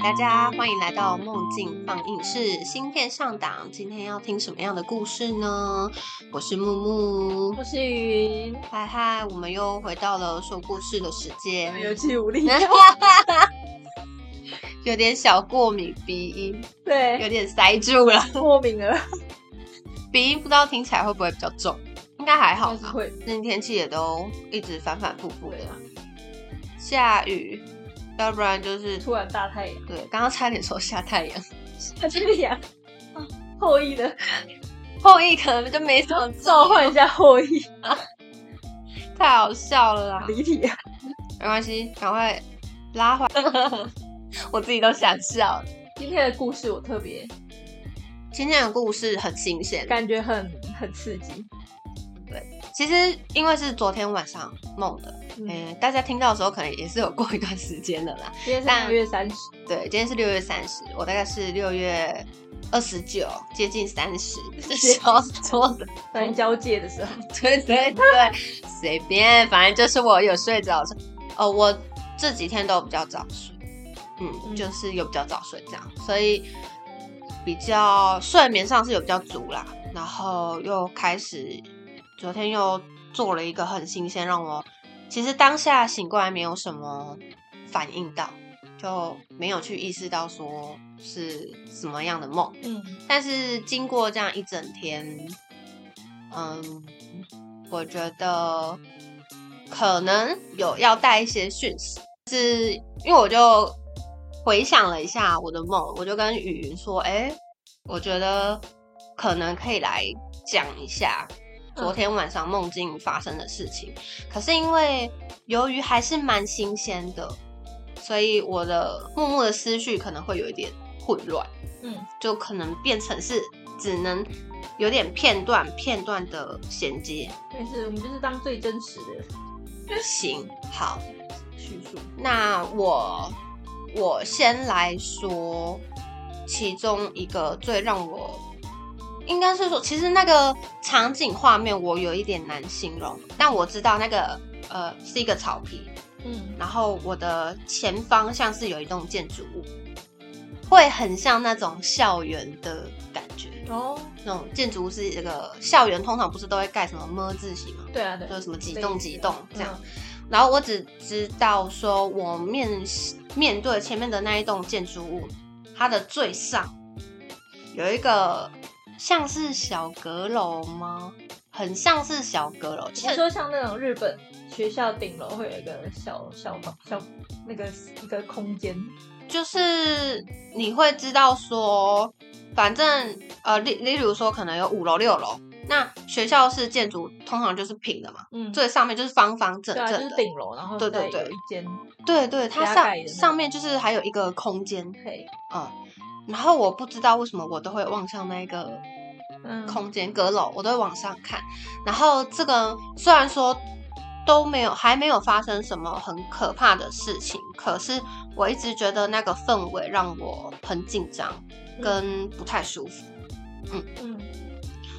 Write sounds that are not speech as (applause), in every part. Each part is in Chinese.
大家欢迎来到梦境放映室新片上档。今天要听什么样的故事呢？我是木木，我是云，嗨嗨，我们又回到了说故事的时间，有气无力，(laughs) 有点小过敏，鼻音，对，有点塞住了，过敏了，鼻音不知道听起来会不会比较重？应该还好吧，会。最近天气也都一直反反复复的，下雨。要不然就是突然大太阳。对，刚刚差点说下太阳，下太阳。后羿的后羿可能就没什么 (laughs) 召唤一下后羿啊，太好笑了啦！离题啊，没关系，赶快拉回来。(laughs) 我自己都想笑。今天的故事我特别，今天的故事很新鲜，感觉很很刺激。对，其实因为是昨天晚上梦的。嗯，大家听到的时候可能也是有过一段时间的啦。今天是六月三十，对，今天是六月三十，我大概是六月二十九，接近三十的时候做的，(laughs) 反正交界的时候。(laughs) 对对对，随便，反正就是我有睡着。哦，我这几天都比较早睡，嗯，就是有比较早睡这样，所以比较睡眠上是有比较足啦。然后又开始，昨天又做了一个很新鲜，让我。其实当下醒过来没有什么反应到，就没有去意识到说是什么样的梦。嗯，但是经过这样一整天，嗯，我觉得可能有要带一些讯息，是因为我就回想了一下我的梦，我就跟雨云说：“哎，我觉得可能可以来讲一下。”昨天晚上梦境发生的事情，可是因为由于还是蛮新鲜的，所以我的木木的思绪可能会有一点混乱，嗯，就可能变成是只能有点片段片段的衔接。但是我们就是当最真实的。行，好，叙述。那我我先来说其中一个最让我。应该是说，其实那个场景画面我有一点难形容，但我知道那个呃是一个草皮，嗯，然后我的前方像是有一栋建筑物，会很像那种校园的感觉哦。那种建筑物是这个校园，通常不是都会盖什么么字形吗？对啊，对，就是什么几栋几栋这样。然后我只知道说，我面面对前面的那一栋建筑物，它的最上有一个。像是小阁楼吗？很像是小阁楼。你说像那种日本学校顶楼会有一个小小小那个一个空间，就是你会知道说，反正呃，例例如说可能有五楼六楼，那学校是建筑通常就是平的嘛，嗯，最上面就是方方正正的顶楼，然后对对对，一间，对对，它上上面就是还有一个空间，嘿，嗯。然后我不知道为什么我都会望向那个空间阁楼，我都会往上看。然后这个虽然说都没有还没有发生什么很可怕的事情，可是我一直觉得那个氛围让我很紧张跟不太舒服。嗯嗯，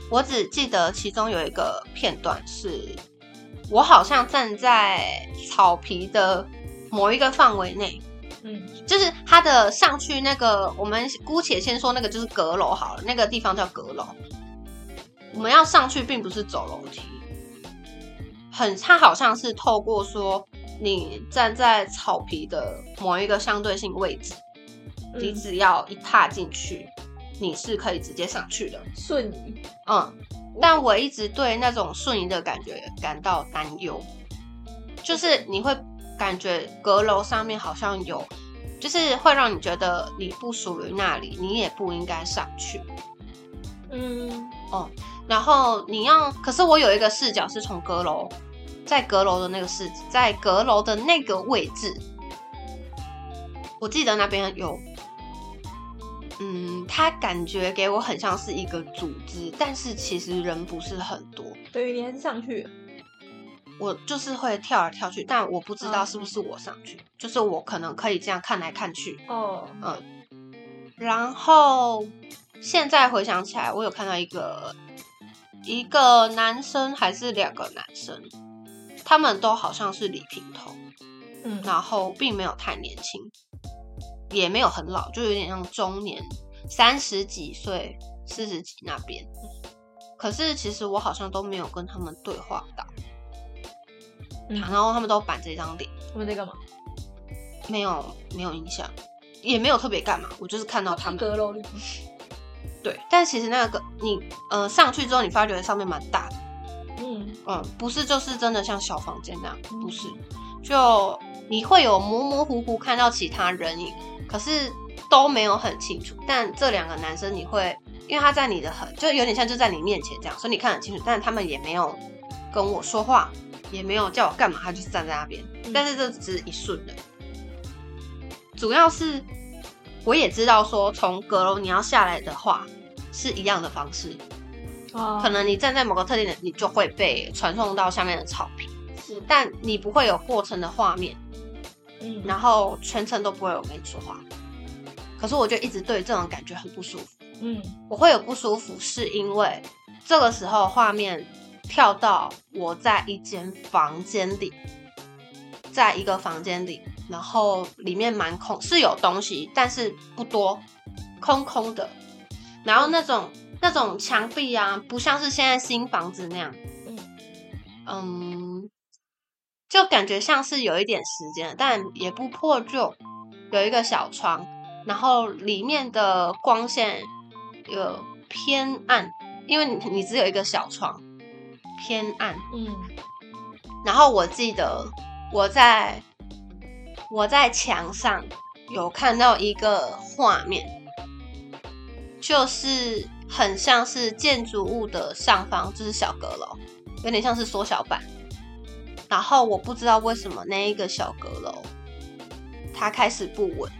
我只记得其中有一个片段是，我好像站在草皮的某一个范围内。嗯，就是它的上去那个，我们姑且先说那个就是阁楼好了，那个地方叫阁楼。我们要上去，并不是走楼梯，很，它好像是透过说你站在草皮的某一个相对性位置，你只要一踏进去，你是可以直接上去的，瞬移。嗯，但我一直对那种瞬移的感觉感到担忧，就是你会。感觉阁楼上面好像有，就是会让你觉得你不属于那里，你也不应该上去。嗯，哦，然后你要，可是我有一个视角是从阁楼，在阁楼的那个视，在阁楼的那个位置，我记得那边有，嗯，他感觉给我很像是一个组织，但是其实人不是很多。对，你还是上去。我就是会跳来跳去，但我不知道是不是我上去，就是我可能可以这样看来看去。哦，嗯，然后现在回想起来，我有看到一个一个男生还是两个男生，他们都好像是李平头，嗯，然后并没有太年轻，也没有很老，就有点像中年，三十几岁、四十几那边。可是其实我好像都没有跟他们对话到，嗯然后他们都板着一张脸，他们在干嘛？没有没有印象，也没有特别干嘛，我就是看到他们。阁楼里。(laughs) 对，但其实那个你呃上去之后，你发觉上面蛮大的，嗯嗯，不是就是真的像小房间那样，不是，就你会有模模糊糊看到其他人影，可是都没有很清楚。但这两个男生你会，因为他在你的很就有点像就在你面前这样，所以你看得很清楚，但他们也没有跟我说话，也没有叫我干嘛，他就是站在那边。嗯。但是这只是一瞬的，主要是我也知道说从阁楼你要下来的话是一样的方式，啊可能你站在某个特定的，你就会被传送到下面的草坪，是。但你不会有过程的画面，嗯。然后全程都不会有跟你说话。可是我就一直对这种感觉很不舒服。嗯。我会有不舒服，是因为这个时候画面跳到我在一间房间里，在一个房间里，然后里面蛮空，是有东西，但是不多，空空的。然后那种那种墙壁啊，不像是现在新房子那样，嗯，就感觉像是有一点时间，但也不破旧，有一个小窗，然后里面的光线有偏暗，因为你只有一个小窗，偏暗。嗯然后我记得我在我在墙上有看到一个画面，就是很像是建筑物的上方，就是小阁楼，有点像是缩小版。然后我不知道为什么那一个小阁楼，它开始不稳，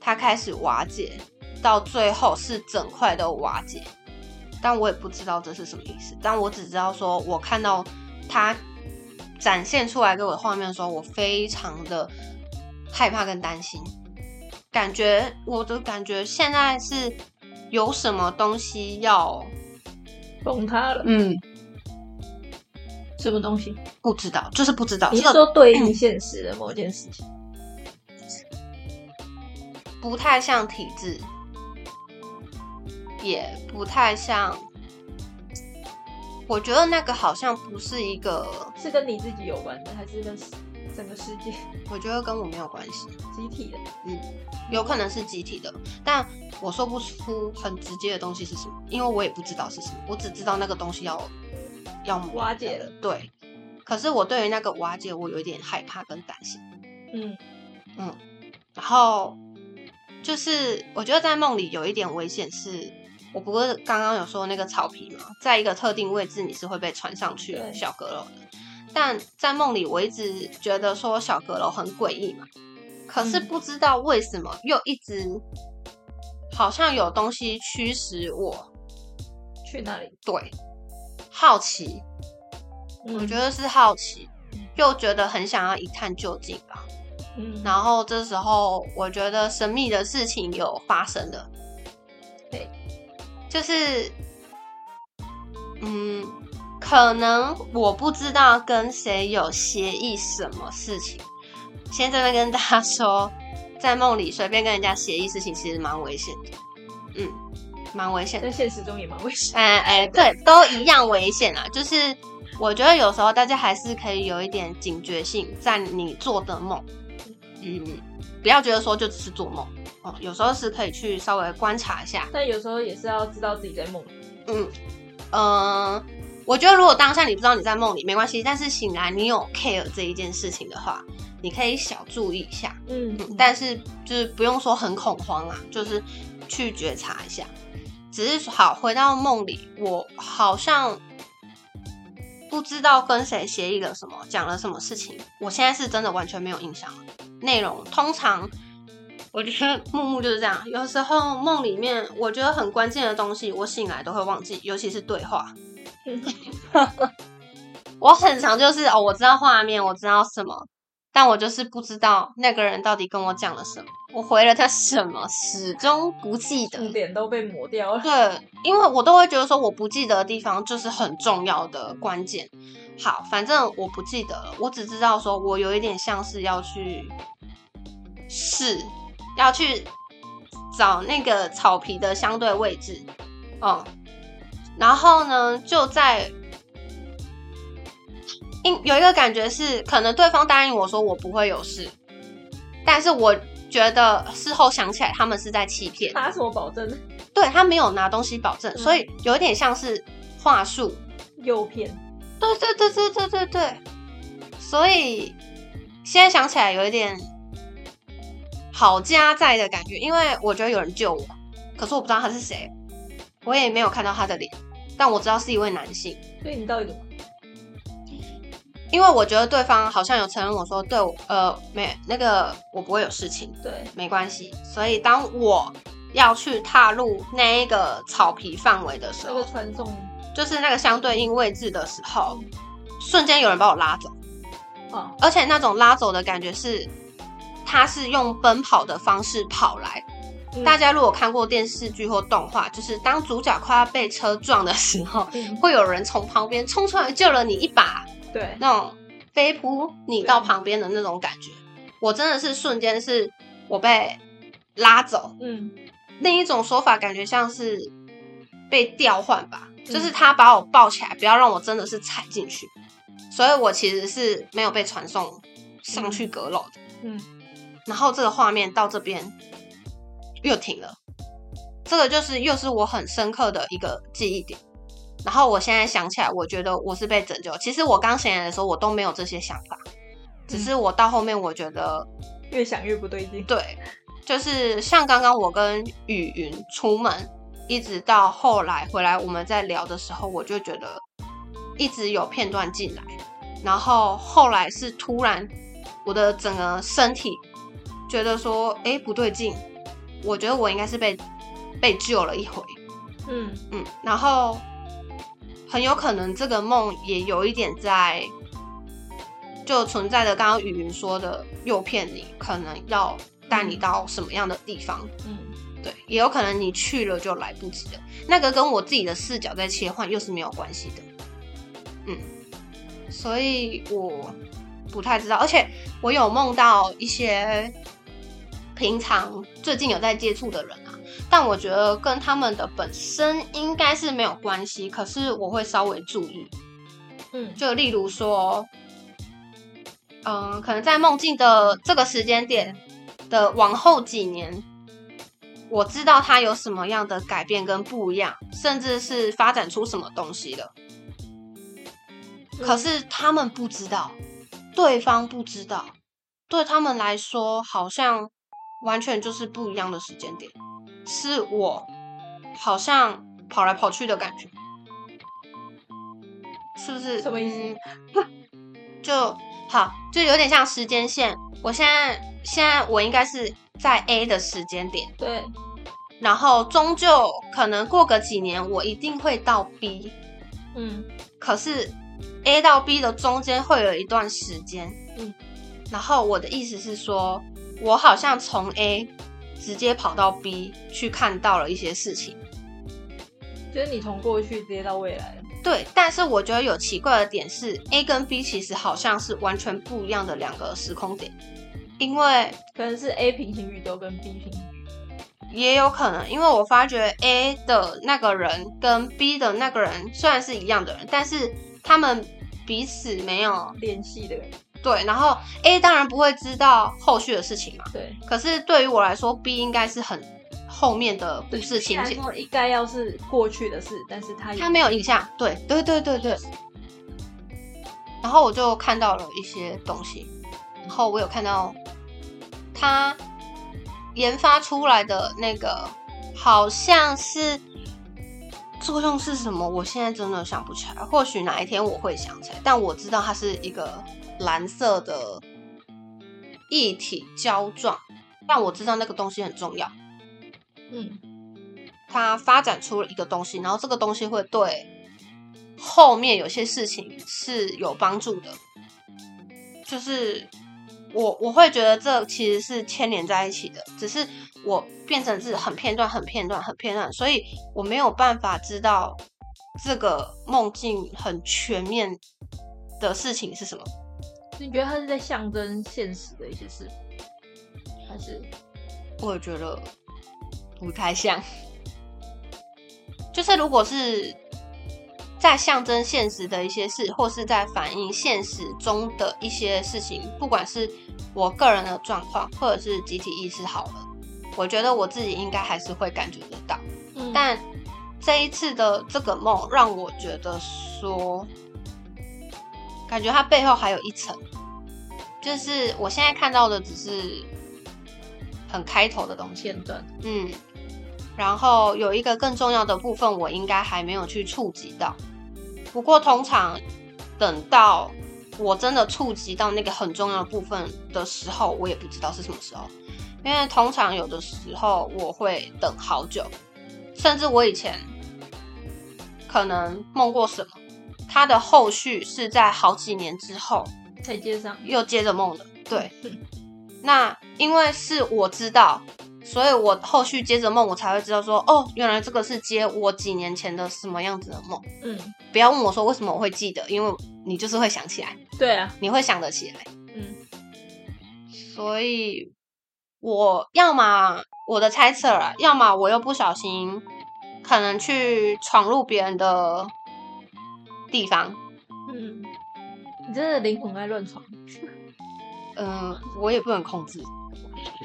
它开始瓦解，到最后是整块都瓦解。但我也不知道这是什么意思，但我只知道说，我看到他展现出来给我的画面的时候，我非常的害怕跟担心，感觉我的感觉现在是有什么东西要，崩塌了，嗯，什么东西？不知道，就是不知道，你说对应现实的某件事情？不太像体制，也不太像。我觉得那个好像不是一个，是跟你自己有关的，还是跟整个世界我觉得跟我没有关系。集体的？嗯有可能是集体的，但我说不出很直接的东西是什么，因为我也不知道是什么，我只知道那个东西要要瓦解了。对，可是我对于那个瓦解，我有一点害怕跟担心。嗯嗯然后就是我觉得在梦里有一点危险是，我不是刚刚有说那个草皮嘛，在一个特定位置你是会被传上去的小阁楼的，但在梦里我一直觉得说小阁楼很诡异嘛，可是嗯不知道为什么又一直好像有东西驱使我去那里？对好奇，我觉得，得是好奇，又觉得很想要一探究竟吧。嗯，然后这时候，我觉得神秘的事情有发生了。对，就是，嗯，可能我不知道跟谁有协议什么事情。先在那跟大家说，在梦里随便跟人家协议事情，其实蛮危险的。嗯，蛮危险的。在现实中也蛮危险。哎哎，对，都一样危险啊！就是我觉得有时候大家还是可以有一点警觉性，在你做的梦，嗯，不要觉得说就只是做梦哦，有时候是可以去稍微观察一下，但有时候也是要知道自己在梦里。嗯呃，我觉得如果当下你不知道你在梦里没关系，但是醒来你有 care 这一件事情的话，你可以小注意一下，嗯嗯，但是就是不用说很恐慌啊，就是去觉察一下。只是好回到梦里，我好像不知道跟谁协议了什么，讲了什么事情。我现在是真的完全没有印象了。内容通常我觉得木木就是这样，有时候梦里面我觉得很关键的东西，我醒来都会忘记，尤其是对话。(laughs) 我很常就是哦，我知道画面，我知道什么，但我就是不知道那个人到底跟我讲了什么，我回了他什么，始终不记得。重点都被抹掉了。对，因为我都会觉得说我不记得的地方就是很重要的关键。好，反正我不记得了，我只知道说我有一点像是要去试要去找那个草皮的相对位置，哦、然后呢，就在，因有一个感觉是，可能对方答应我说我不会有事，但是我觉得事后想起来他们是在欺骗，拿什么保证？(laughs) 对他没有拿东西保证，嗯所以有点像是话术。诱骗。对对对对对对对，所以现在想起来有一点好家在的感觉，因为我觉得有人救我，可是我不知道他是谁，我也没有看到他的脸，但我知道是一位男性，所以你到底怎么？因为我觉得对方好像有承认我说，对我呃没那个我不会有事情，对，没关系，所以当我要去踏入那一个草皮范围的时候那个，传送。就是那个相对应位置的时候，瞬间有人把我拉走。啊，而且那种拉走的感觉是，他是用奔跑的方式跑来。嗯。大家如果看过电视剧或动画，就是当主角快要被车撞的时候，嗯，会有人从旁边冲出来救了你一把，对，那种飞扑你到旁边的那种感觉。我真的是瞬间是我被拉走，嗯，另一种说法感觉像是被调换吧，嗯。就是他把我抱起来，不要让我真的是踩进去，所以我其实是没有被传送上去阁楼的。嗯，然后这个画面到这边又停了，这个就是又是我很深刻的一个记忆点。然后我现在想起来，我觉得我是被拯救。其实我刚醒来的时候，我都没有这些想法，只是我到后面我觉得越想越不对劲。对，就是像刚刚我跟雨云出门，一直到后来回来我们在聊的时候，我就觉得一直有片段进来，然后后来是突然我的整个身体觉得说，哎，不对劲，我觉得我应该是被被救了一回，嗯。嗯，然后很有可能这个梦也有一点在，就存在着刚刚雨云说的诱骗你，可能要带你到什么样的地方，嗯，对，也有可能你去了就来不及了。那个跟我自己的视角在切换又是没有关系的，嗯，所以我不太知道，而且我有梦到一些平常最近有在接触的人啊，但我觉得跟他们的本身应该是没有关系，可是我会稍微注意，嗯，就例如说，嗯、可能在梦境的这个时间点的往后几年，我知道他有什么样的改变跟不一样，甚至是发展出什么东西了。可是他们不知道，对方不知道，对他们来说好像完全就是不一样的时间点，是我好像跑来跑去的感觉，是不是？什么意思嗯 (laughs) 就好，就有点像时间线。我现在现在我应该是在 A 的时间点，对，然后终究可能过个几年，我一定会到 B。嗯可是 A 到 B 的中间会有一段时间，嗯，然后我的意思是说，我好像从 A 直接跑到 B 去看到了一些事情，就是你从过去直接到未来。对，但是我觉得有奇怪的点是，A 跟 B 其实好像是完全不一样的两个时空点，因为可能是 A 平行宇宙跟 B 平行宇宙。也有可能，因为我发觉 A 的那个人跟 B 的那个人虽然是一样的人，但是他们彼此没有联系的人，对，然后 A 当然不会知道后续的事情嘛，对，可是对于我来说，B 应该是很后面的故事情节，应该要是过去的事，但是他也他没有印象。对，对，对，对，对。然后我就看到了一些东西，然后我有看到他研发出来的那个好像是作用是什么，我现在真的想不起来。或许哪一天我会想起来，但我知道它是一个蓝色的液体胶状，但我知道那个东西很重要。嗯它发展出了一个东西，然后这个东西会对后面有些事情是有帮助的。就是我我会觉得这其实是牵连在一起的，只是我变成是很片段、很片段、很片段，所以我没有办法知道这个梦境很全面的事情是什么。你觉得他是在象征现实的一些事，还是我也觉得不太像。(laughs) 就是如果是在象征现实的一些事，或是在反映现实中的一些事情，不管是我个人的状况，或者是集体意识好了，我觉得我自己应该还是会感觉得到。嗯但这一次的这个梦让我觉得说，感觉它背后还有一层，就是我现在看到的只是很开头的东西，片段，嗯，然后有一个更重要的部分，我应该还没有去触及到。不过通常等到我真的触及到那个很重要的部分的时候，我也不知道是什么时候，因为通常有的时候我会等好久，甚至我以前可能梦过什么，它的后续是在好几年之后才接上。又接着梦的。对，(laughs) 那因为是我知道，所以我后续接着梦，我才会知道说，哦，原来这个是接我几年前的什么样子的梦。嗯，不要问我说为什么我会记得，因为你就是会想起来，对啊，你会想得起来。嗯所以我要么我的猜测啊，要么我又不小心，可能去闯入别人的地方。嗯，你真的灵魂爱乱闯。嗯、我也不能控制。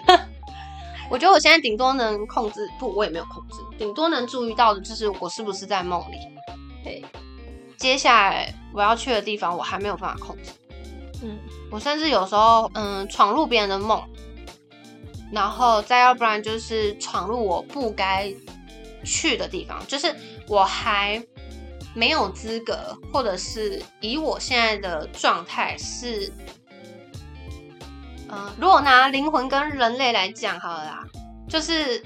(laughs) 我觉得我现在顶多能控制，不，我也没有控制，顶多能注意到的就是我是不是在梦里。对，接下来我要去的地方，我还没有办法控制。嗯我甚至有时候，嗯，闯入别人的梦，然后再要不然就是闯入我不该去的地方，就是我还没有资格，或者是以我现在的状态是，嗯、如果拿灵魂跟人类来讲好了啦，就是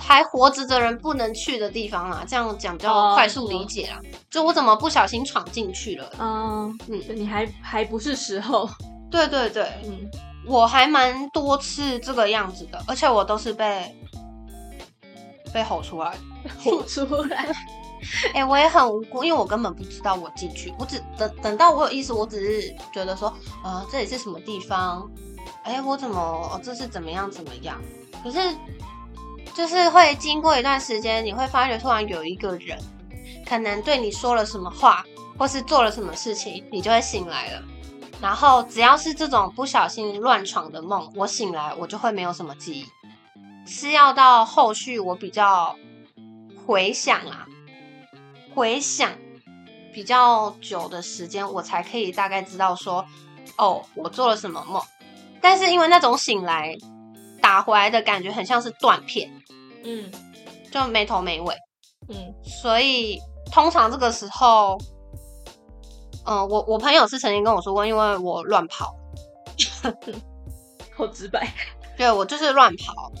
还活着的人不能去的地方啦，这样讲比较哦快速理解啦。就我怎么不小心闯进去了？嗯嗯你还还不是时候。(laughs) 对对对，嗯我还蛮多次这个样子的，而且我都是被被吼出来 (laughs) 吼。出来。(laughs) 哎、我也很无辜，因为我根本不知道我进去，我只等等到我有意识，我只是觉得说，呃，这里是什么地方？哎、我怎么、哦这是怎么样怎么样？可是就是会经过一段时间，你会发觉突然有一个人，可能对你说了什么话，或是做了什么事情，你就会醒来了。然后只要是这种不小心乱闯的梦，我醒来我就会没有什么记忆，是要到后续我比较回想啊，回想比较久的时间，我才可以大概知道说，哦，我做了什么梦。但是因为那种醒来打回来的感觉很像是断片，嗯就没头没尾，嗯所以通常这个时候，嗯、我我朋友是曾经跟我说过，因为我乱跑，(laughs) 好直白。对我就是乱跑，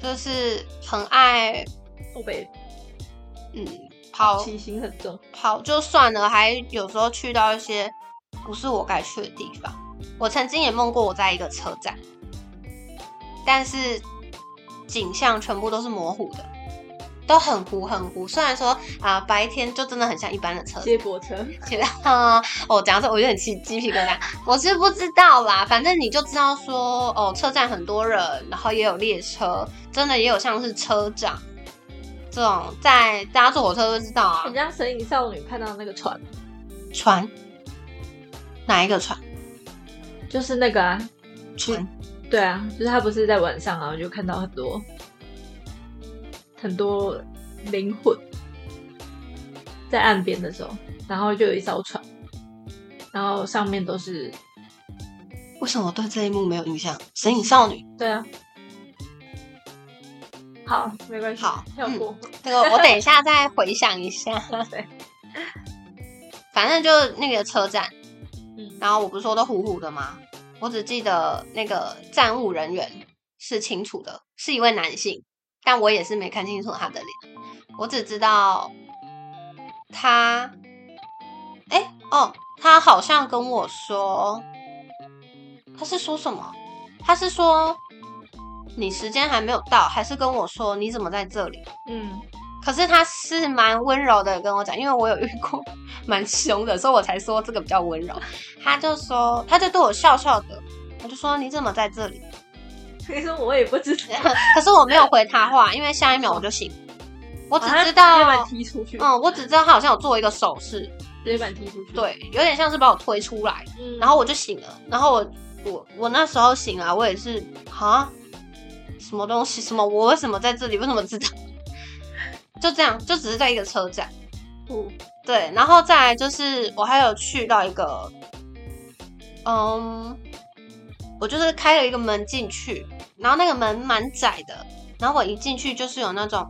就是很爱后背嗯跑起心很重。跑就算了，还有时候去到一些不是我该去的地方。我曾经也梦过我在一个车站，但是景象全部都是模糊的，都很糊很糊。虽然说啊、白天就真的很像一般的车站，接驳车。觉得啊，我讲这我有点起鸡皮疙瘩。我是不知道啦，反正你就知道说，哦，车站很多人，然后也有列车，真的也有像是车长这种，在大家坐火车都知道啊。很，像《神隐少女》看到那个船，船？哪一个船？就是那个啊，船。对啊，就是他不是在晚上啊，我就看到很多。很多灵魂。在岸边的时候，然后就有一艘船，然后上面都是为什么我对这一幕没有印象？神隐少女，对啊。好，没关系，好跳过。这个我等一下再回想一下。(laughs) 对，反正就那个车站，嗯然后我不是说都糊糊的吗？我只记得那个站务人员是清楚的，是一位男性，但我也是没看清楚他的脸。我只知道他，哎、哦，他好像跟我说，他是说什么？他是说你时间还没有到，还是跟我说你怎么在这里？嗯，可是他是蛮温柔的跟我讲，因为我有遇过 (laughs) 蛮凶的，所以我才说这个比较温柔。他就说，他就对我笑笑的，我就说你怎么在这里？你说我也不知道，(laughs) 可是我没有回他话，因为下一秒我就醒，我只啊知道，嗯，我只知道他好像有做一个手势，直接把你踢出去。，对，有点像是把我推出来，嗯，然后我就醒了，然后我我我那时候醒来，我也是啊，什么东西？什么？我为什么在这里？为什么知道？(laughs) 就这样，就只是在一个车站，嗯对，然后再来就是我还有去到一个，嗯，我就是开了一个门进去，然后那个门蛮窄的，然后我一进去就是有那种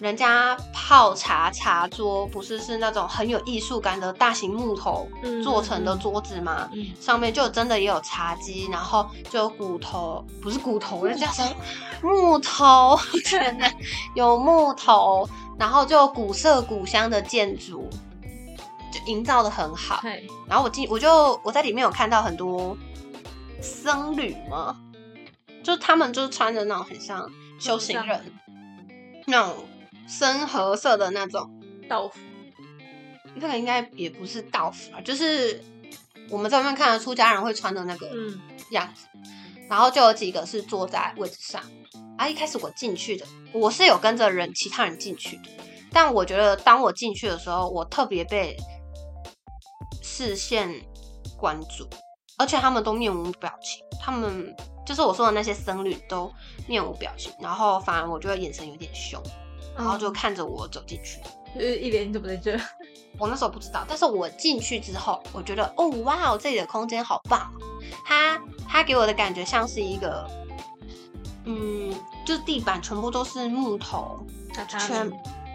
人家泡茶茶桌，不是是那种很有艺术感的大型木头嗯做成的桌子吗？嗯上面就真的也有茶几，然后就有骨头，不是骨头，那叫什么？木头，天哪，有木头，然后就有古色古香的建筑，就营造的很好。嘿，然后我进，我就我在里面有看到很多僧侣嘛，就他们就是穿着那种很像修行人那种深褐色的那种，道服，那个应该也不是道服啊，就是我们在外面看得出家人会穿的那个嗯。样子。然后就有几个是坐在位置上，啊，一开始我进去的，我是有跟着人其他人进去的，但我觉得当我进去的时候，我特别被视线关注，而且他们都面无表情，他们就是我说的那些僧侣都面无表情，然后反而我觉得眼神有点凶，然后就看着我走进去。就是一脸你怎么在这？(laughs) 我那时候不知道，但是我进去之后，我觉得哦哇，这里的空间好棒。它它给我的感觉像是一个，嗯，就是地板全部都是木头，全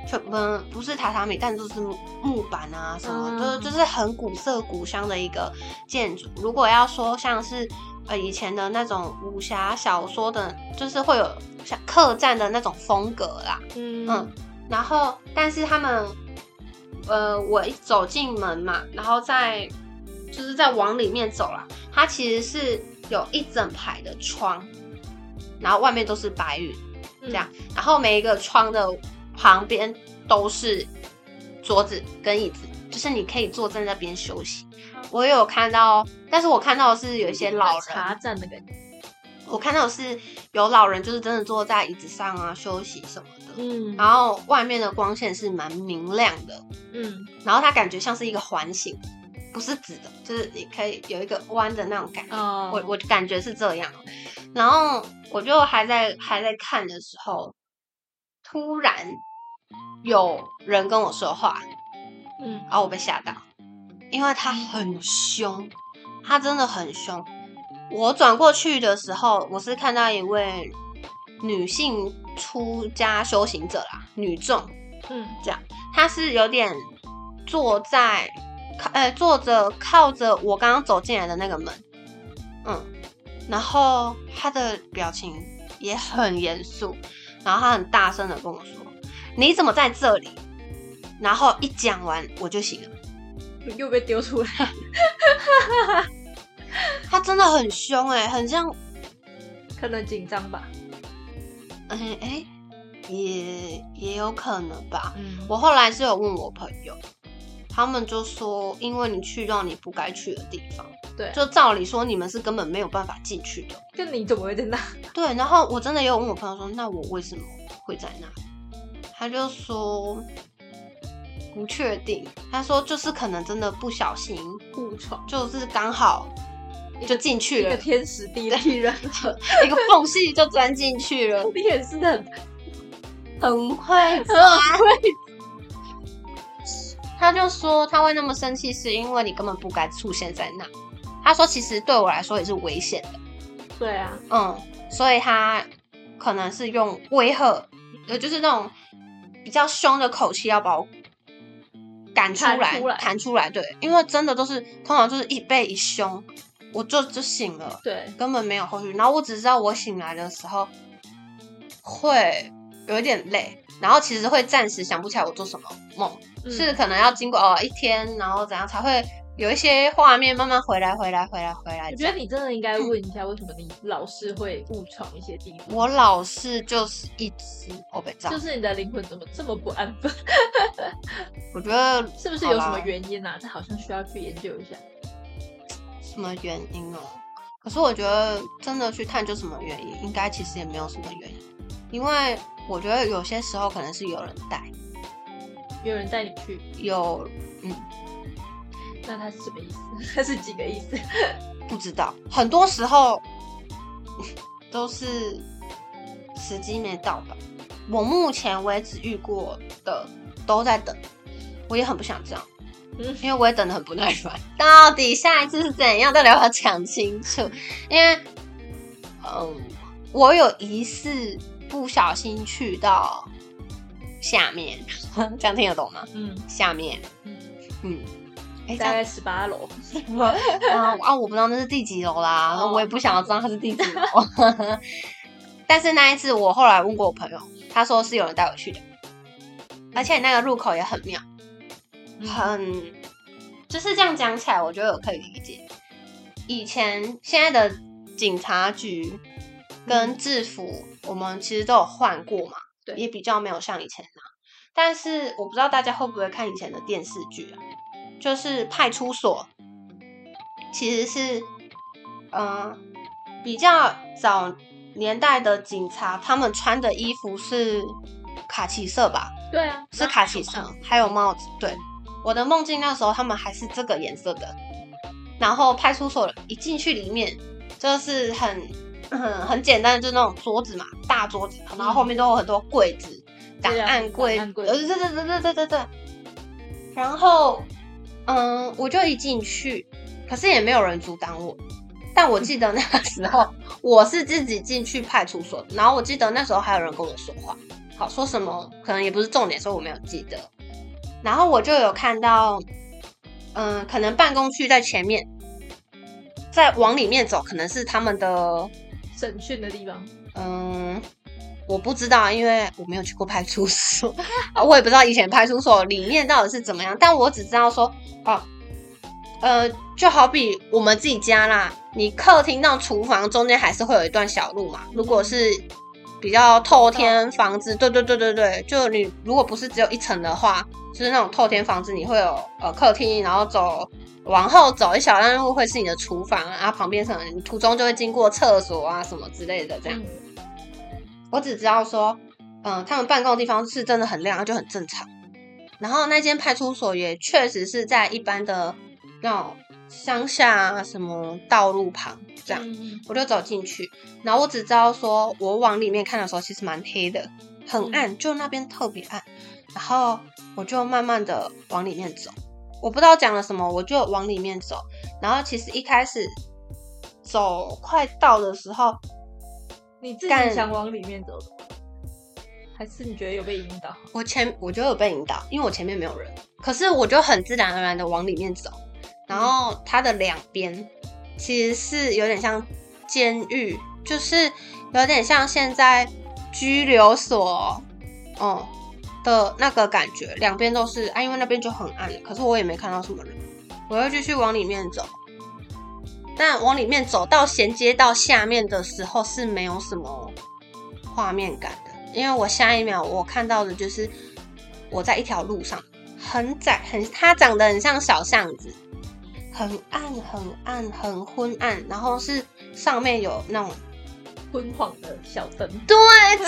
全不不是榻榻米，但就是木木板啊什么，嗯就是就是很古色古香的一个建筑。如果要说像是呃以前的那种武侠小说的，就是会有像客栈的那种风格啦，嗯。嗯，然后但是他们，呃，我一走进门嘛，然后再就是再往里面走啦，它其实是有一整排的窗，然后外面都是白云这这样，然后每一个窗的旁边都是桌子跟椅子，就是你可以坐在那边休息。我也有看到，但是我看到的是有一些老人，茶站的感觉，我看到的是有老人，就是真的坐在椅子上啊休息什么的。嗯然后外面的光线是蛮明亮的，嗯然后它感觉像是一个环形，不是直的，就是你可以有一个弯的那种感觉。哦，我我感觉是这样，然后我就还在还在看的时候，突然有人跟我说话，嗯然后我被吓到，因为他很凶，他真的很凶。我转过去的时候，我是看到一位女性出家修行者啦，女众，嗯这样她是有点坐在靠呃坐着靠着我刚刚走进来的那个门，嗯，然后她的表情也很严肃，然后她很大声的跟我说：“你怎么在这里？”然后一讲完我就醒了。又被丢出来，他真的很凶哎、很像可能紧张吧。哎哎、也也有可能吧。嗯，我后来是有问我朋友，他们就说，因为你去到你不该去的地方，对，就照理说你们是根本没有办法进去的。就你怎么会在那？对，然后我真的也有问我朋友说，那我为什么会在那？他就说不确定，他说就是可能真的不小心，误闯，就是刚好就进去了一个，天时地利人和，(laughs) 一个缝隙就钻进去了，你也是很很会很会，他就说他会那么生气，是因为你根本不该出现在那。他说其实对我来说也是危险的，对啊，嗯，所以他可能是用威吓，呃，就是那种比较凶的口气要把我赶出来，弹出来。对，因为真的都是通常就是一背一胸，我就就醒了，对，根本没有后续。然后我只知道我醒来的时候会有一点累，然后其实会暂时想不起来我做什么梦。嗯是可能要经过哦一天，然后怎样才会有一些画面慢慢回来，回来，回来，回来。我觉得你真的应该问一下，为什么你老是会误闯一些地方？我老是就是一直我被炸就，是你的灵魂怎么这么不安分？(laughs) 我觉得是不是有什么原因啊？这好像需要去研究一下。什么原因哦？可是我觉得真的去探究什么原因，应该其实也没有什么原因，因为我觉得有些时候可能是有人带，有人带你去，有嗯那他是什么意思？他是几个意思？(laughs) 不知道，很多时候 (laughs) 都是时机没到吧。我目前为止遇过的都在等，我也很不想这样，嗯因为我也等的很不耐烦。到底下一次是怎样？到底要不要讲清楚？(laughs) 因为，嗯，我有一次不小心去到下面，这样听得懂吗？嗯下面，嗯，嗯，哎、大概十八楼。啊啊！我不知道那是第几楼啦，哦我也不想要知道它是第几楼。但是那一次，我后来问过我朋友，他说是有人带我去的，而且那个入口也很妙，嗯很就是这样讲起来，我觉得我可以理解。以前现在的警察局跟制服，我们其实都有换过嘛，对也比较没有像以前那样。但是我不知道大家会不会看以前的电视剧啊，就是派出所其实是，嗯、比较早年代的警察，他们穿的衣服是卡其色吧？对啊，是卡其色，还有帽子。对，我的梦境那时候他们还是这个颜色的。然后派出所一进去里面，就是很很很简单的，就是那种桌子嘛，大桌子，然后后面都有很多柜子，档案柜，档案柜呃，对对对对对对对。然后，嗯，我就一进去，可是也没有人阻挡我。但我记得那个时候 (laughs) 我是自己进去派出所，然后我记得那时候还有人跟我说话，好说什么可能也不是重点，所以我没有记得。然后我就有看到，嗯，可能办公区在前面，再往里面走，可能是他们的，审讯的地方。嗯，我不知道，因为我没有去过派出所，啊我也不知道以前派出所里面到底是怎么样，但我只知道说，哦，呃，就好比我们自己家啦，你客厅到厨房中间还是会有一段小路嘛。如果是比较透天房子，对对对对对，就你如果不是只有一层的话，就是那种透天房子，你会有呃客厅，然后走往后走一小段路会是你的厨房啊，然后旁边可能途中就会经过厕所啊什么之类的这样。嗯我只知道说，嗯、他们办公的地方是真的很亮，就很正常。然后那间派出所也确实是在一般的那种乡下啊什么道路旁这样，嗯我就走进去。然后我只知道说，我往里面看的时候其实蛮黑的，很暗，就那边特别暗。然后我就慢慢的往里面走，我不知道讲了什么，我就往里面走。然后其实一开始走快到的时候，你自干己想往里面走的吗？还是你觉得有被引导？我前我觉得有被引导，因为我前面没有人，可是我就很自然而然的往里面走，然后它的两边其实是有点像监狱，就是有点像现在拘留所，哦、的那个感觉，两边都是啊，因为那边就很暗，可是我也没看到什么人，我又继续往里面走，但往里面走到衔接到下面的时候是没有什么画面感的，因为我下一秒我看到的就是我在一条路上，很窄，很它长得很像小巷子，很暗，很暗，很昏暗，然后是上面有那种昏黄的小灯，对，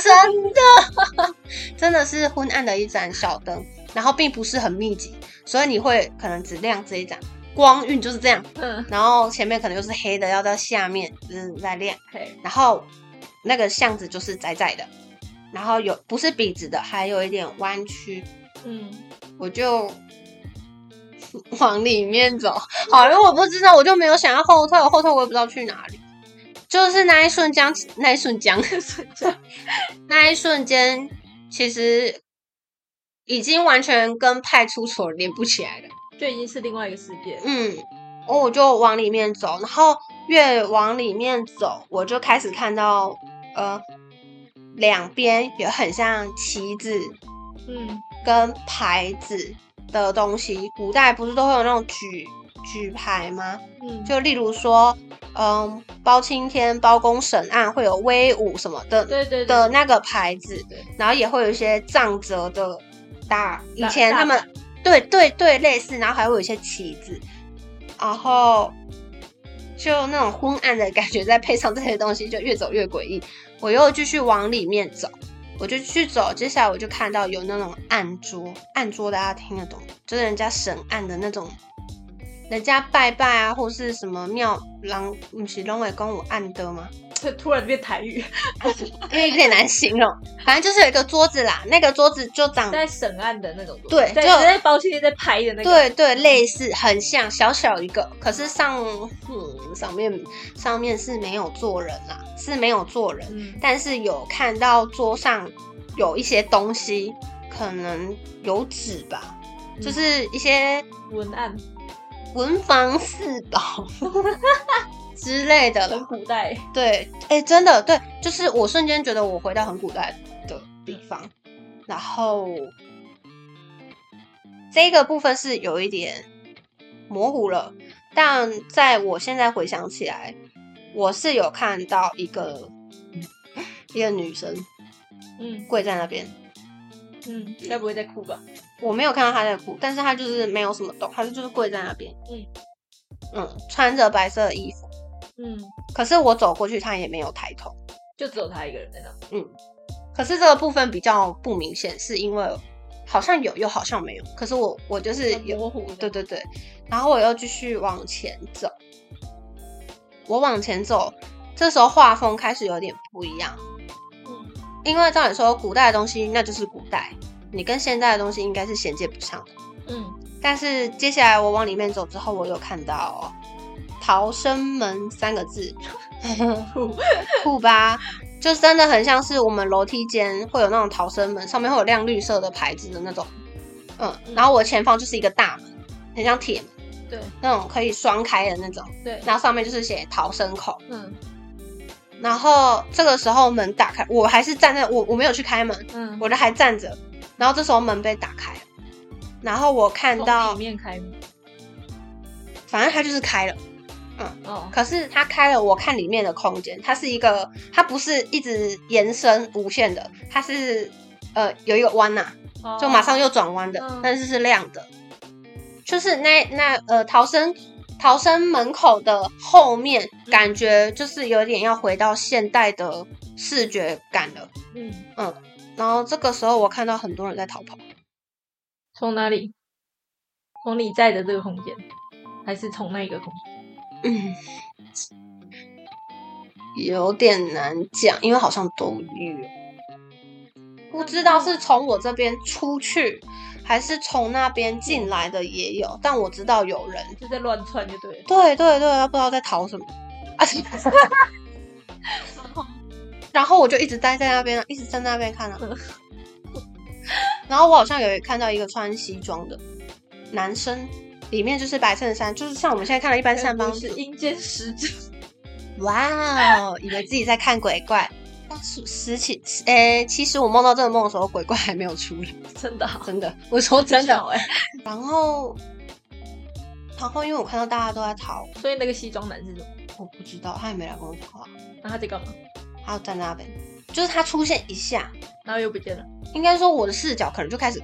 真的，(laughs) 真的是昏暗的一盏小灯，然后并不是很密集，所以你会可能只亮这一盏，光晕就是这样，嗯，然后前面可能又是黑的，要到下面嗯再亮，嘿，然后那个巷子就是窄窄的，然后有不是笔直的，还有一点弯曲，嗯，我就往里面走。好，因为我不知道，我就没有想要后退，我后退我也不知道去哪里。就是那一瞬间，那一瞬间，那一瞬间，(laughs) 其实已经完全跟派出所连不起来了。就已经是另外一个世界。嗯，然后我就往里面走，然后越往里面走，我就开始看到，呃，两边也很像旗子嗯，跟牌子的东西。古代不是都会有那种举举牌吗？嗯，就例如说，嗯，包青天、包公审案会有威武什么的对对对的那个牌子，然后也会有一些藏折的大，以前他们对对对类似，然后还会有一些旗子，然后就那种昏暗的感觉，再配上这些东西，就越走越诡异。我又继续往里面走，我就去走，接下来我就看到有那种暗桌，暗桌大家听得懂，就是人家审案的那种，人家拜拜啊，或是什么庙，狼不是龙尾公武暗的吗？这突然变台语，因为有点难形容，反正就是有一个桌子啦，那个桌子就长在审案的那种桌子，对，在就在包厢在拍的那个，对对，类似很像小小一个，可是上嗯上面上面是没有坐人啦，是没有坐人，嗯。但是有看到桌上有一些东西，可能有纸吧，嗯就是一些文案文房四宝 (laughs) 之类的很。古代，对，哎、真的对，就是我瞬间觉得我回到很古代的地方，然后这个部分是有一点模糊了，但在我现在回想起来，我是有看到一个一个女生嗯。跪在那边，嗯，该不会在哭吧？我没有看到他在哭，但是他就是没有什么动，他就就是跪在那边，嗯嗯，穿着白色的衣服，嗯，可是我走过去，他也没有抬头。就只有他一个人在那，嗯可是这个部分比较不明显，是因为好像有，又好像没有。可是我我就是有，模糊，对对对。然后我又继续往前走，我往前走，这时候画风开始有点不一样，嗯因为照理说古代的东西那就是古代，你跟现在的东西应该是衔接不上的。嗯但是接下来我往里面走之后，我有看到“逃生门”三个字，(laughs) 酷，酷吧？就真的很像是我们楼梯间会有那种逃生门，上面会有亮绿色的牌子的那种。嗯，然后我前方就是一个大门，很像铁门对那种可以双开的那种，对，然后上面就是写逃生口。嗯然后这个时候门打开，我还是站在我我没有去开门，嗯，我就还站着。然后这时候门被打开了，然后我看到里，面开吗？反正它就是开了。嗯哦，可是它开了，我看里面的空间，它是一个，它不是一直延伸无限的，它是呃有一个弯呐、哦就马上又转弯的，嗯但是是亮的，就是那那呃逃生逃生门口的后面，嗯感觉就是有点要回到现代的视觉感了，嗯，嗯，然后这个时候我看到很多人在逃跑，从哪里？从你在的这个空间，还是从那个空间？嗯，有点难讲，因为好像都有。不知道是从我这边出去，还是从那边进来的也有，但我知道有人。就在乱窜就对了。对对对，不知道在逃什么啊！(laughs) 然后我就一直待在那边，一直站在那边看啊。(laughs) 然后我好像有看到一个穿西装的男生，里面就是白衬衫，就是像我们现在看的一般上班。是阴间使者，哇哦，以为自己在看鬼怪。但是实其诶，其实我梦到这个梦的时候，鬼怪还没有出来，(laughs) 真的好，真的。我说真的。哎，然后，然后因为我看到大家都在逃，所以那个西装男是什么？我不知道他也没来跟我讲话，那他在干嘛？他就站在那边，就是他出现一下，然后又不见了，应该说我的视角可能就开始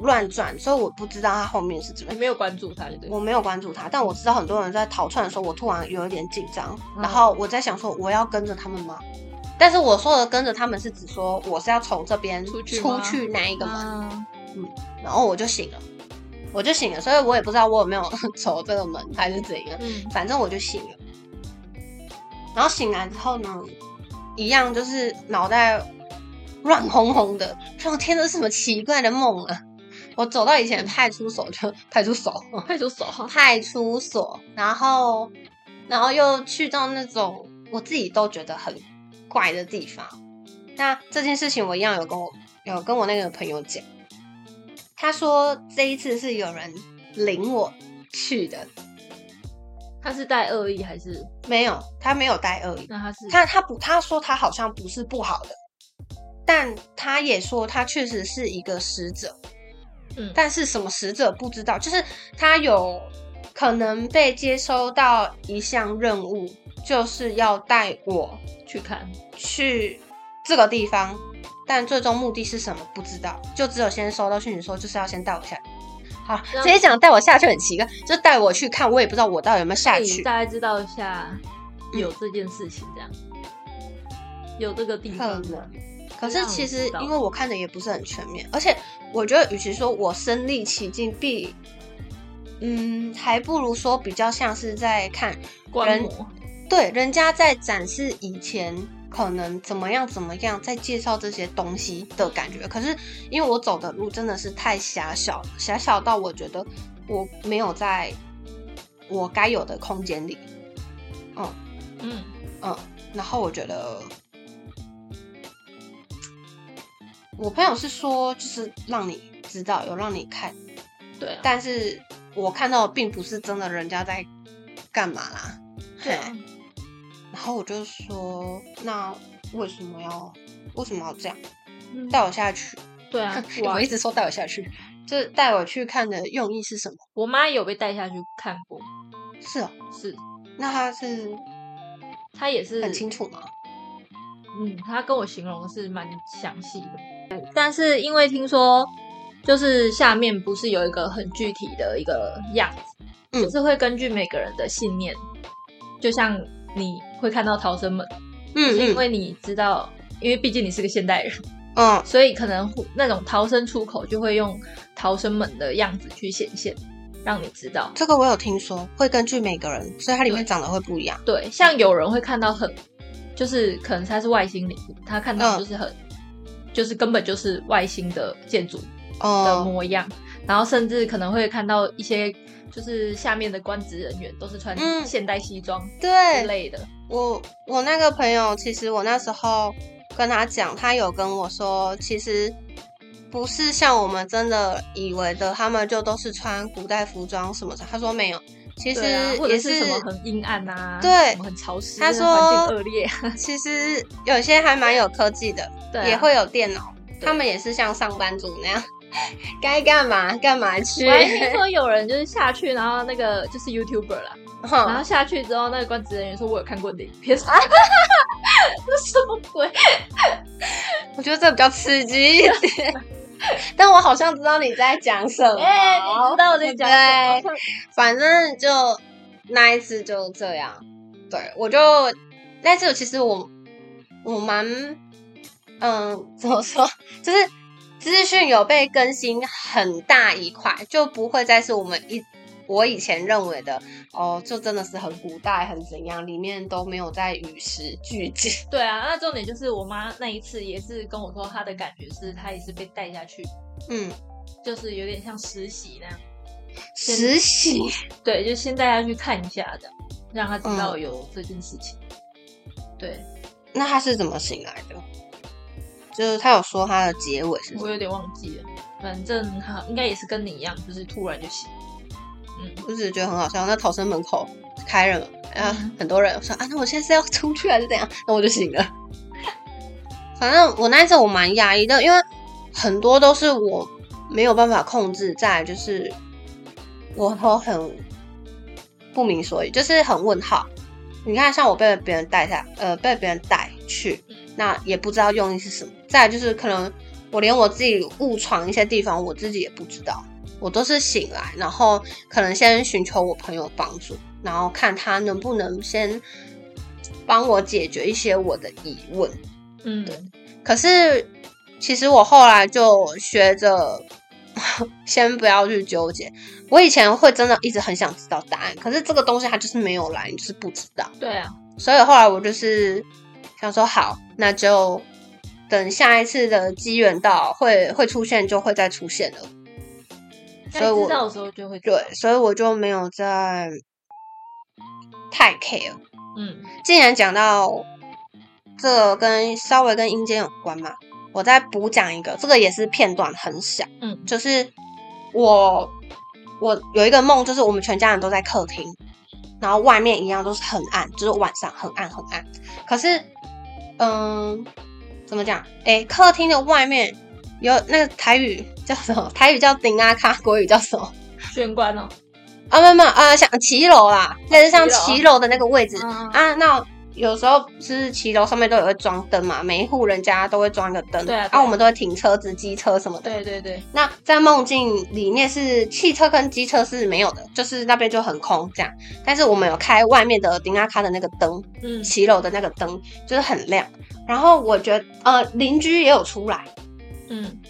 乱转，所以我不知道他后面是怎么样。你没有关注他，对不对？我没有关注他，但我知道很多人在逃窜的时候，我突然有一点紧张，嗯然后我在想说我要跟着他们吗？但是我说的跟着他们是指说我是要从这边出去出去那一个门，嗯然后我就醒了，我就醒了，所以我也不知道我有没有 (laughs) 走这个门还是怎样，嗯，反正我就醒了。然后醒来之后呢，一样就是脑袋乱哄哄的，说天，这是什么奇怪的梦啊！我走到以前派出所就派出所，派出所，派出所，然后然后又去到那种我自己都觉得很怪的地方。那这件事情我一样有跟我有跟我那个朋友讲，他说这一次是有人领我去的，他是带恶意还是？没有，他没有带恶意，那他是他他不他说他好像不是不好的，但他也说他确实是一个使者，嗯。但是什么使者不知道，就是他有可能被接收到一项任务，就是要带我去看，去这个地方，但最终目的是什么不知道，就只有先收到讯息说就是要先带我下来，好，直接讲带我下去很奇怪，就带我去看，我也不知道我到底有没有下去。大概知道一下有这件事情，这样、有这个地可方。能，可是其实因为我看的也不是很全面，而且我觉得与其说我身临其境，必嗯，还不如说比较像是在看人，对人家在展示以前可能怎么样怎么样，在介绍这些东西的感觉。可是因为我走的路真的是太狭小了，狭小到我觉得我没有在我该有的空间里。嗯嗯，嗯，然后我觉得。我朋友是说，就是让你知道，有让你看，对啊，但是我看到的并不是真的人家在干嘛啦。对然后我就说，那为什么要为什么要这样嗯带我下去？对啊，(laughs) 我我一直说带我下去，就是带我去看的用意是什么？我妈有被带下去看过，是哦，是那她是她也是很清楚吗？嗯，她跟我形容是蛮详细的，但是因为听说就是下面不是有一个很具体的一个样子，嗯就是会根据每个人的信念，就像你会看到逃生门，嗯嗯。是因为你知道，因为毕竟你是个现代人，嗯。(laughs) 所以可能会那种逃生出口就会用逃生门的样子去显现，让你知道。这个我有听说，会根据每个人，所以它里面长得会不一样。对，像有人会看到很，就是可能他是外星领域，他看到嗯。就是很，就是根本就是外星的建筑的哦，模样，然后甚至可能会看到一些就是下面的官职人员都是穿嗯。现代西装之对，类的，我我那个朋友，其实我那时候跟他讲，他有跟我说，其实不是像我们真的以为的，他们就都是穿古代服装什么的。他说没有，其实也是什么很阴暗啊，对很潮湿，他说境恶劣，(laughs) 其实有些还蛮有科技的，对啊也会有电脑，他们也是像上班族那样，该干嘛干嘛去我。还听说有人就是下去，然后那个就是 YouTuber 啦，然后下去之后，那个官职人员说我有看过你的影片，(laughs) 这 (laughs) 什么鬼？我觉得这比较刺激一点。(laughs) 但我好像知道你在讲什么，哎、你知道我在讲什么？反正就那一次就这样。对我就那一次，其实我我蛮嗯，怎么说，就是资讯有被更新很大一块，就不会再是我们一我以前认为的哦，就真的是很古代很怎样，里面都没有在与时俱进。对啊，那重点就是我妈那一次也是跟我说，她的感觉是她也是被带下去，嗯，就是有点像实习那样。实习对，就先带她去看一下的，让她知道嗯有这件事情。对那他是怎么醒来的？就是他有说他的结尾是什么？我有点忘记了，反正他应该也是跟你一样，就是突然就醒。嗯，我只是觉得很好笑。那逃生门口开了，啊，嗯很多人我说啊，那我现在是要出去还是怎样？那我就醒了。反正我那一次我蛮压抑的，因为很多都是我没有办法控制，在就是我都很不明所以，就是很问号。你看，像我被别人带下，呃，被别人带去，那也不知道用意是什么。再来就是可能我连我自己误闯一些地方，我自己也不知道。我都是醒来，然后可能先寻求我朋友帮助，然后看他能不能先帮我解决一些我的疑问。嗯，对可是其实我后来就学着 (laughs) 先不要去纠结。我以前会真的一直很想知道答案，可是这个东西它就是没有来，你就是不知道。对啊，所以后来我就是想说，好，那就等下一次的机缘到，会会出现就会再出现了。所以我知道的时候就会对，所以我就没有再太 care。嗯既然讲到这个跟稍微跟阴间有关嘛，我再补讲一个，这个也是片段很小，嗯就是我我有一个梦，就是我们全家人都在客厅，然后外面一样都是很暗，就是晚上很暗很暗。可是，嗯，怎么讲？诶，客厅的外面有那个台语叫什么？(laughs) 台语叫顶阿卡，国语叫什么？玄关哦，啊，没有没有，呃，像骑楼啦，类似像骑楼骑楼的那个位置、嗯啊。那有时候是骑楼上面都有会装灯嘛，每一户人家都会装一个灯，对啊啊然后我们都会停车子、机车什么的。对对对，那在梦境里面是汽车跟机车是没有的，就是那边就很空这样。但是我们有开外面的丁阿卡的那个灯，嗯骑楼的那个灯就是很亮。然后我觉得呃邻居也有出来，嗯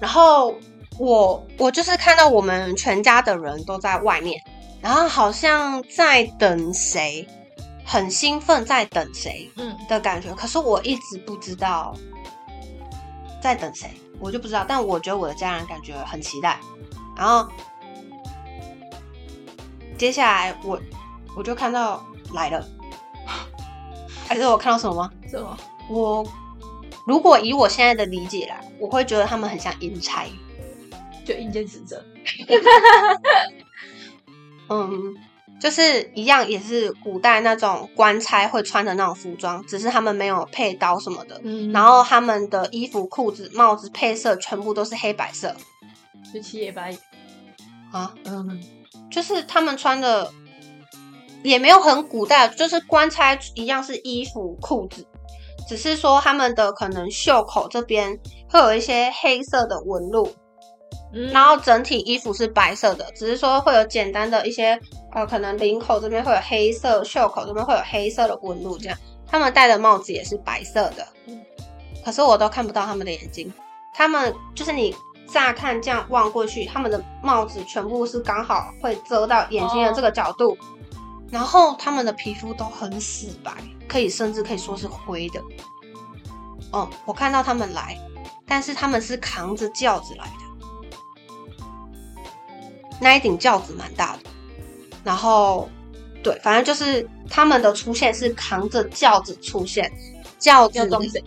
然后我我就是看到我们全家的人都在外面，然后好像在等谁，很兴奋在等谁嗯的感觉。可是我一直不知道在等谁，我就不知道。但我觉得我的家人感觉很期待。然后接下来我我就看到来了，还是我看到什么吗？什么？我如果以我现在的理解来，我会觉得他们很像阴差。就阴间使者。(laughs) 嗯，就是一样，也是古代那种官差会穿的那种服装，只是他们没有配刀什么的。嗯。然后他们的衣服、裤子、帽子配色全部都是黑白色。就七爷八爷。啊，嗯。就是他们穿的也没有很古代，就是官差一样是衣服、裤子，只是说他们的可能袖口这边会有一些黑色的纹路，嗯然后整体衣服是白色的，只是说会有简单的一些呃，可能领口这边会有黑色，袖口这边会有黑色的纹路，这样。他们戴的帽子也是白色的，嗯可是我都看不到他们的眼睛。他们就是你乍看这样望过去，他们的帽子全部是刚好会遮到眼睛的这个角度，然后他们的皮肤都很死白，可以甚至可以说是灰的。哦，我看到他们来，但是他们是扛着轿子来的。那一顶轿子蛮大的，然后对，反正就是他们的出现是扛着轿子出现，轿子？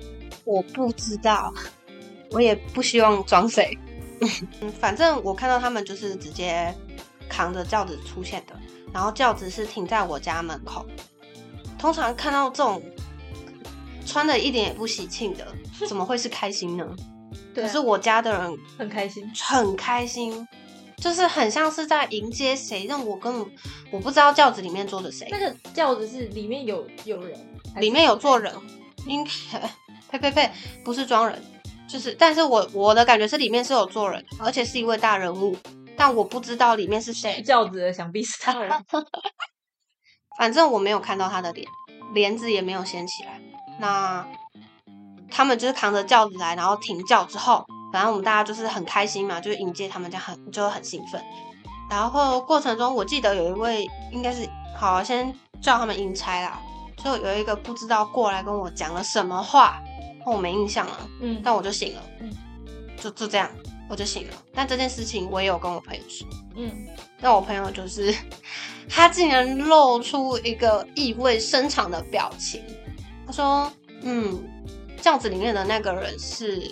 我不知道，我也不希望装谁。(laughs) 嗯，反正我看到他们就是直接扛着轿子出现的，然后轿子是停在我家门口。通常看到这种穿的一点也不喜庆的，(laughs) 怎么会是开心呢？对啊，可是我家的人很开心。很开心，就是很像是在迎接谁，让我根本我不知道轿子里面坐着谁。那，个轿子是里面有有人，里面有坐人，应该 (laughs) 呸呸呸，不是装人，就是，但是我我的感觉是里面是有坐人，而且是一位大人物，但我不知道里面是谁，轿子的想必是他人。(laughs) 反正我没有看到他的脸，帘子也没有掀起来。那他们就是扛着轿子来，然后停轿之后，反正我们大家就是很开心嘛，就是迎接他们，这样很就很兴奋。然后过程中，我记得有一位应该是好，先叫他们阴差啦，就有一个不知道过来跟我讲了什么话，我没印象了，嗯，但我就醒了，嗯就就这样，我就醒了。但这件事情我也有跟我朋友说。嗯，那我朋友就是，他竟然露出一个意味深长的表情。他说：“嗯，轿子里面的那个人是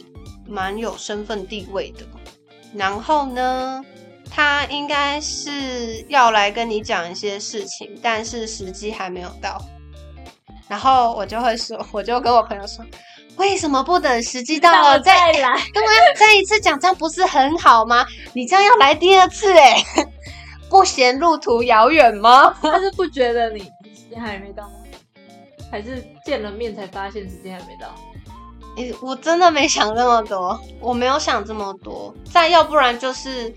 蛮有身份地位的。然后呢，他应该是要来跟你讲一些事情，但是时机还没有到。然后我就会说，我就跟我朋友说，为什么不等时机到了再再来。(laughs) 干嘛再一次讲，这样不是很好吗？你这样要来第二次哎、(laughs) 不嫌路途遥远吗？他是不觉得你时间还没到吗？还是见了面才发现时间还没到？诶我真的没想那么多，我没有想这么多。再要不然就是，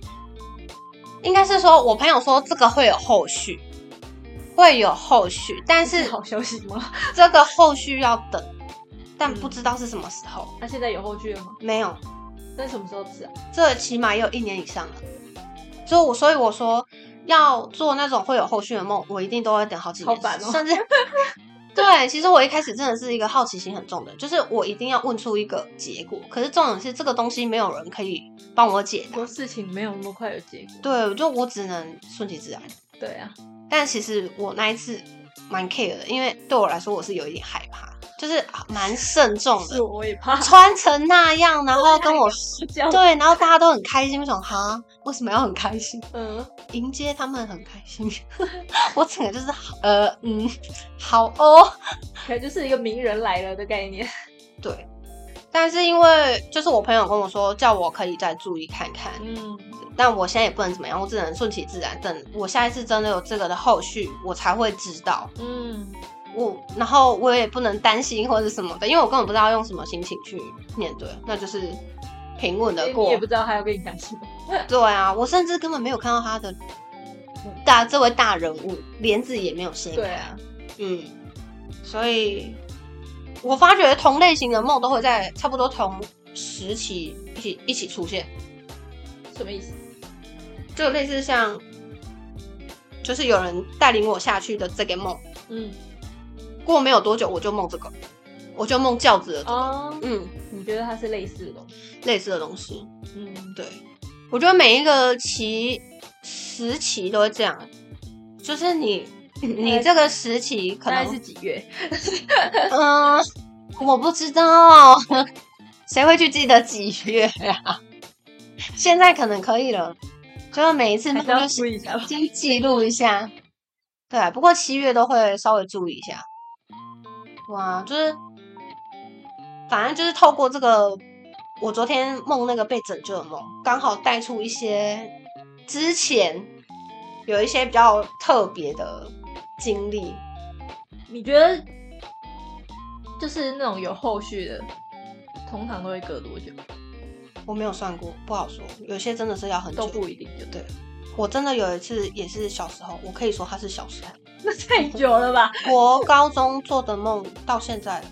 应该是说我朋友说这个会有后续，会有后续，但是好消息吗？这个后续要等，但嗯不知道是什么时候。那现在有后续了吗？没有，那什么时候吃啊？这起码也有一年以上了。所以我所以我说要做那种会有后续的梦，我一定都会等好几年，好烦哦甚至 (laughs) 对。其实我一开始真的是一个好奇心很重的，就是我一定要问出一个结果。可是重点是这个东西没有人可以帮我解答很多，事情没有那么快有结果。对，就我只能顺其自然。对啊，但其实我那一次蛮 care 的，因为对我来说我是有一点害怕，就是蛮慎重的是，我也怕。穿成那样，然后跟我 (laughs) 对，然后大家都很开心，我想哈，为什么要很开心？嗯，迎接他们很开心，(laughs) 我整个就是呃嗯，好哦，(laughs) 可能就是一个名人来了的概念。对。但是因为就是我朋友跟我说，叫我可以再注意看看，嗯，但我现在也不能怎么样，我只能顺其自然，等我下一次真的有这个的后续，我才会知道。嗯，我然后我也不能担心或者什么的，因为我根本不知道用什么心情去面对，那就是平稳的过你也。不知道他要跟你讲什么。对啊，我甚至根本没有看到他的大这位大人物，帘子也没有掀开。对啊，嗯，所以我发觉同类型的梦都会在差不多同时期一起一起出现，什么意思？就类似像，就是有人带领我下去的这个梦，嗯，过没有多久我就梦这个，我就梦轿子的这个，哦，嗯，你觉得它是类似的东西？类似的东西。嗯，对，我觉得每一个期时期都会这样，就是你 (laughs) 你这个时期可能是几月？嗯，(laughs) 我不知道，(laughs) 谁会去记得几月啊？现在可能可以了，就是每一次还是要。先记录一下。对啊，不过七月都会稍微注意一下。哇，就是反正就是透过这个，我昨天梦那个被拯救的梦，刚好带出一些之前有一些比较特别的经历。你觉得就是那种有后续的，通常都会隔多久？我没有算过，不好说。有些真的是要很久都。不一定，就对。对，我真的有一次也是小时候，我可以说他是小时候，(laughs) 那太久了吧？(laughs) 我高中做的梦到现在，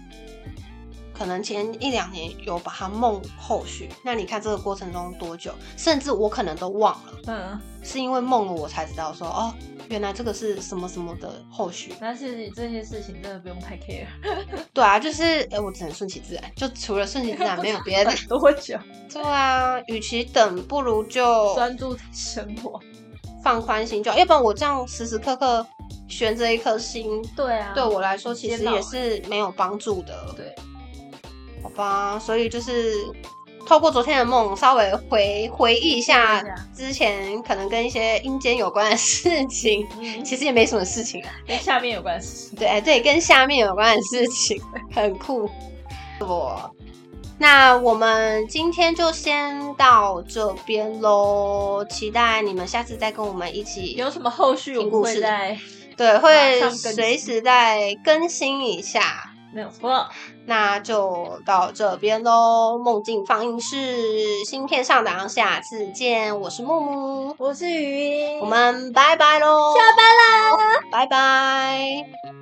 可能前一两年有把它梦后续。那你看这个过程中多久？甚至我可能都忘了，嗯，是因为梦了我才知道说哦，原来这个是什么什么的后续。但是这些事情真的不用太 care。(laughs) 对啊，就是哎，我只能顺其自然，就除了顺其自然没有别的。多久？对啊，与其等，不如就专注在生活。放宽心就好，要不然我这样时时刻刻悬着一颗心，对啊，对我来说其实也是没有帮助的，对，好吧？所以就是透过昨天的梦，稍微回回忆一下之前可能跟一些阴间有关的事情，嗯，其实也没什么事情啊。跟下面有关系。对，哎对，跟下面有关的事情很酷。我，那我们今天就先到这边喽，期待你们下次再跟我们一起有什么后续，我们听故事会在对，会随时再更新一下。没有错。那就到这边喽，梦境放映室新片上档，下次见。我是木木，我是雨音，我们拜拜喽，下班啦。拜拜。